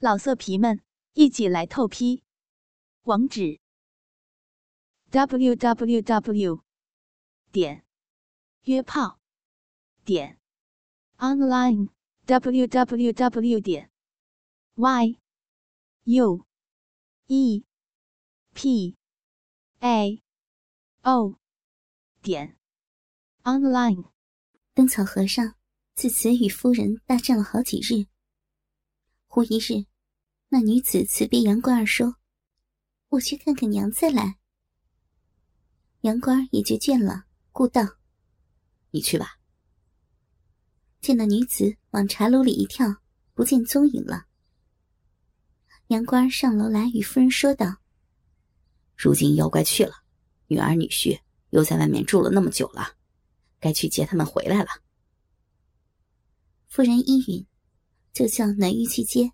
老色皮们，一起来透批！网址：w w w 点约炮点 online w w w 点 y u e p a o 点 online。灯草和尚自此与夫人大战了好几日。忽一日，那女子辞别杨官儿说：“我去看看娘再来。”杨官儿也觉倦了，故道：“你去吧。”见那女子往茶楼里一跳，不见踪影了。杨官儿上楼来与夫人说道：“如今妖怪去了，女儿女婿又在外面住了那么久了，该去接他们回来了。”夫人依允。就叫暖玉去接。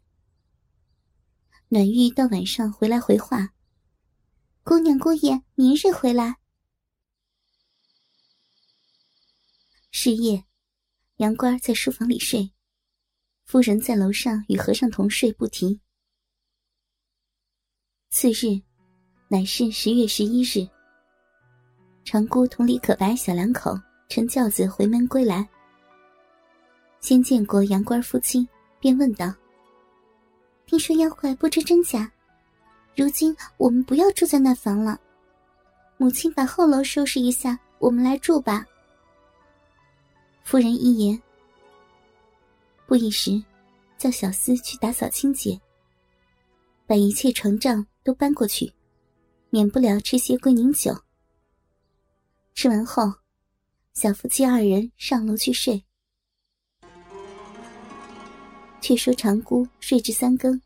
暖玉到晚上回来回话：“姑娘姑爷明日回来。”是夜，杨官在书房里睡，夫人在楼上与和尚同睡，不提。次日，乃是十月十一日。长姑同李可白小两口乘轿子回门归来，先见过杨官夫妻。便问道：“听说妖怪不知真假，如今我们不要住在那房了。母亲把后楼收拾一下，我们来住吧。”夫人一言，不一时，叫小厮去打扫清洁，把一切床帐都搬过去，免不了吃些桂宁酒。吃完后，小夫妻二人上楼去睡。却说长姑睡至三更，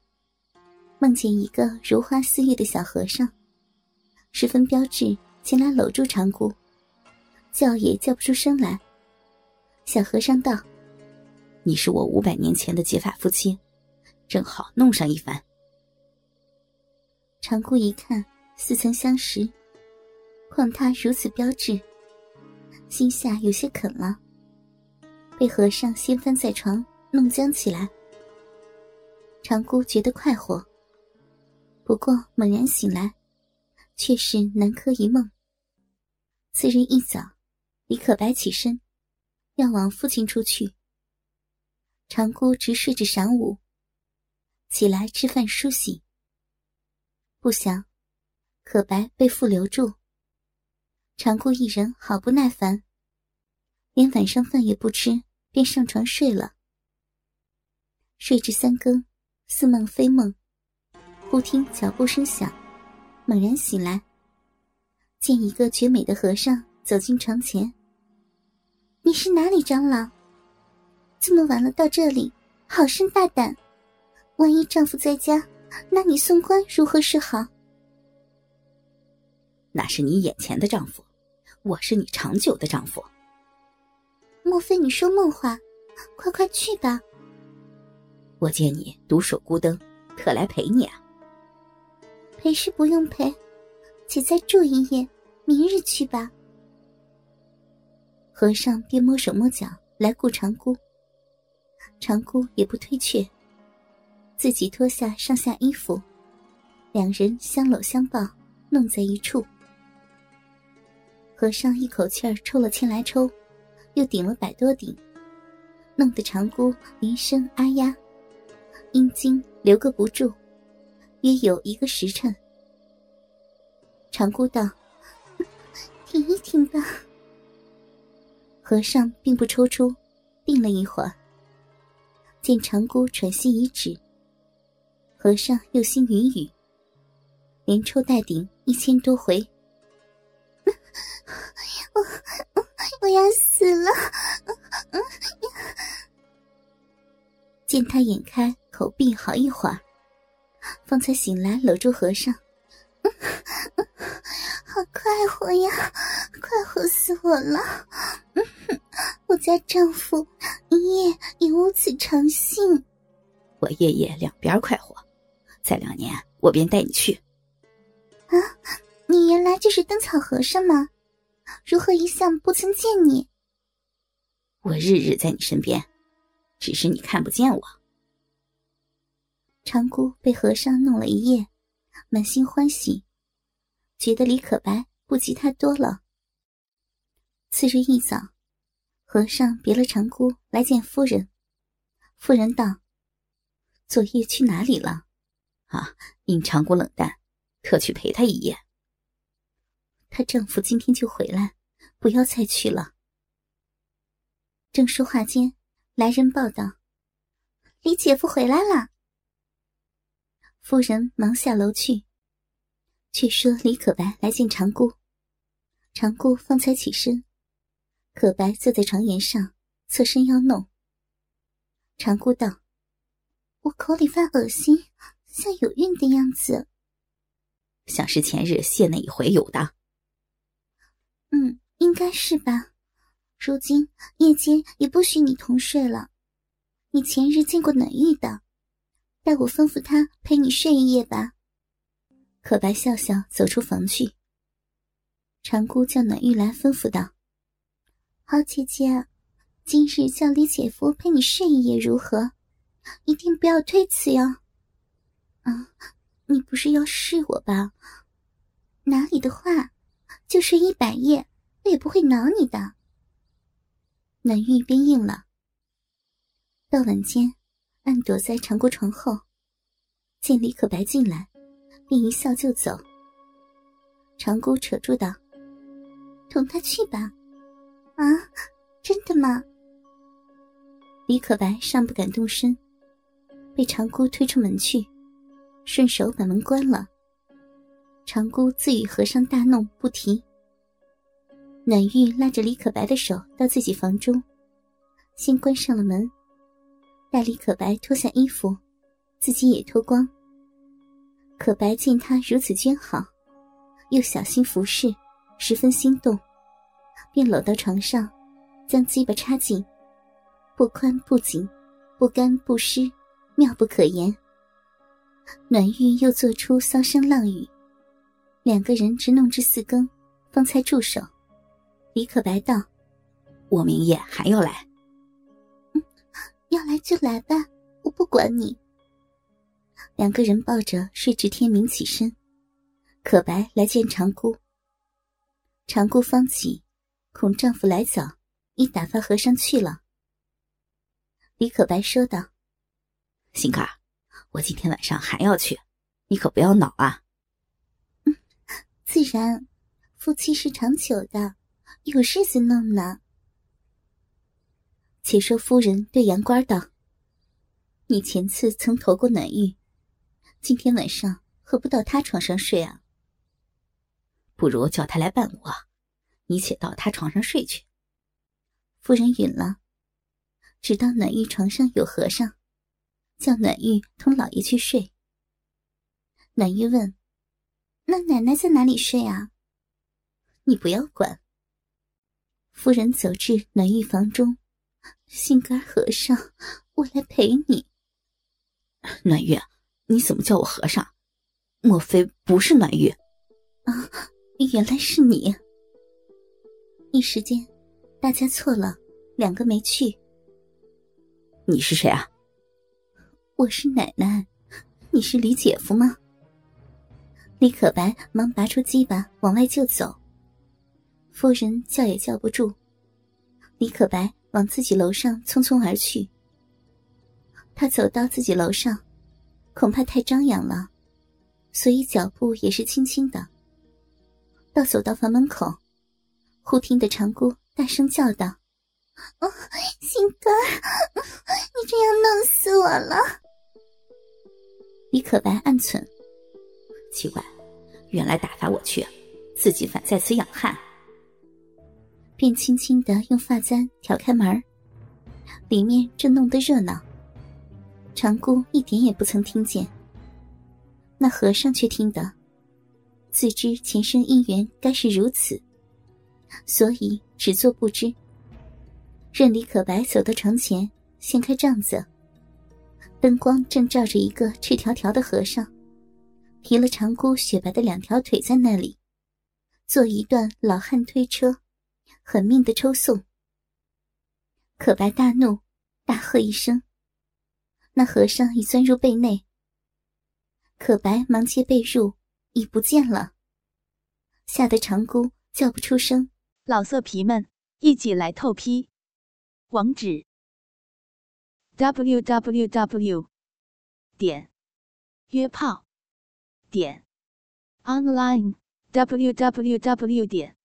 梦见一个如花似玉的小和尚，十分标致，前来搂住长姑，叫也叫不出声来。小和尚道：“你是我五百年前的结发夫妻，正好弄上一番。”长姑一看，似曾相识，况他如此标致，心下有些肯了，被和尚掀翻在床，弄僵起来。长姑觉得快活，不过猛然醒来，却是南柯一梦。次日一早，李可白起身，要往父亲处去。长姑直睡至晌午，起来吃饭梳洗。不想，可白被父留住。长姑一人好不耐烦，连晚上饭也不吃，便上床睡了。睡至三更。似梦非梦，忽听脚步声响，猛然醒来，见一个绝美的和尚走进床前。你是哪里长老？这么晚了到这里，好生大胆！万一丈夫在家，那你送官如何是好？那是你眼前的丈夫，我是你长久的丈夫。莫非你说梦话？快快去吧。我见你独守孤灯，特来陪你啊。陪是不用陪，且再住一夜，明日去吧。和尚便摸手摸脚来顾长姑，长姑也不推却，自己脱下上下衣服，两人相搂相抱，弄在一处。和尚一口气儿抽了千来抽，又顶了百多顶，弄得长姑连声啊呀。阴茎留个不住，约有一个时辰。长姑道：“ 停一停吧。”和尚并不抽出，定了一会儿，见长姑喘息已止，和尚又心云雨，连抽带顶一千多回。我我要死了！见他眼开。口闭好一会儿，方才醒来，搂住和尚，好快活呀，快活死我了！我家丈夫一夜也无此长性，我夜夜两边快活，再两年我便带你去。啊，你原来就是灯草和尚吗？如何一向不曾见你？我日日在你身边，只是你看不见我。长姑被和尚弄了一夜，满心欢喜，觉得李可白不及他多了。次日一早，和尚别了长姑来见夫人。夫人道：“昨夜去哪里了？”啊，因长姑冷淡，特去陪她一夜。她丈夫今天就回来，不要再去了。正说话间，来人报道：“李姐夫回来了。”夫人忙下楼去，却说李可白来见长姑。长姑方才起身。可白坐在床沿上，侧身要弄。长姑道：“我口里发恶心，像有孕的样子。想是前日泄那一回有的。嗯，应该是吧。如今夜间也不许你同睡了。你前日见过暖玉的，待我吩咐他陪你睡一夜吧。”可白笑笑走出房去。长姑叫暖玉来，吩咐道。好姐姐，今日叫李姐夫陪你睡一夜如何？一定不要推辞哟。啊，你不是要试我吧？哪里的话，就睡一百夜，我也不会恼你的。暖玉便应了。到晚间，暗躲在长姑床后，见李可白进来，便一笑就走。长姑扯住道：“同他去吧。”啊，真的吗？李可白尚不敢动身，被长姑推出门去，顺手把门关了。长姑自与和尚大弄不提。暖玉拉着李可白的手到自己房中，先关上了门，待李可白脱下衣服，自己也脱光。可白见他如此娟好，又小心服侍，十分心动。便搂到床上，将鸡巴插进，不宽不紧，不干不湿，妙不可言。暖玉又做出骚声浪语，两个人直弄至四更，方才住手。李可白道：“我明夜还要来。”“，要来就来吧，我不管你。”两个人抱着睡至天明起身。可白来见长姑，长姑方起。恐丈夫来早，已打发和尚去了。李可白说道：“心肝儿，我今天晚上还要去，你可不要恼啊。”“嗯，自然，夫妻是长久的，有日子弄呢。”且说夫人对杨官道：“你前次曾投过暖玉，今天晚上何不到他床上睡啊？不如叫他来伴我。”你且到他床上睡去。夫人允了，直到暖玉床上有和尚，叫暖玉同老爷去睡。暖玉问：“那奶奶在哪里睡啊？”你不要管。夫人走至暖玉房中，心肝和尚，我来陪你。暖玉，你怎么叫我和尚？莫非不是暖玉？啊，原来是你。一时间，大家错了，两个没去。你是谁啊？我是奶奶，你是李姐夫吗？李可白忙拔出鸡巴往外就走，夫人叫也叫不住。李可白往自己楼上匆匆而去。他走到自己楼上，恐怕太张扬了，所以脚步也是轻轻的。到走到房门口。忽听得长姑大声叫道：“哦，心肝，你这样弄死我了！”李可白暗忖：奇怪，原来打发我去，自己反在此养汉。便轻轻的用发簪挑开门里面正弄得热闹。长姑一点也不曾听见，那和尚却听得，自知前生姻缘该是如此。所以只做不知。任李可白走到床前，掀开帐子，灯光正照着一个赤条条的和尚，提了长姑雪白的两条腿在那里，做一段老汉推车，狠命的抽送。可白大怒，大喝一声，那和尚已钻入被内，可白忙切被褥，已不见了，吓得长姑叫不出声。老色皮们，一起来透批！网址：w w w 点约炮点 online w w w 点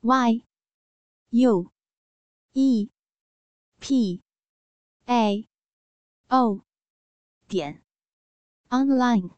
y u e. P. A. O. 点。Online。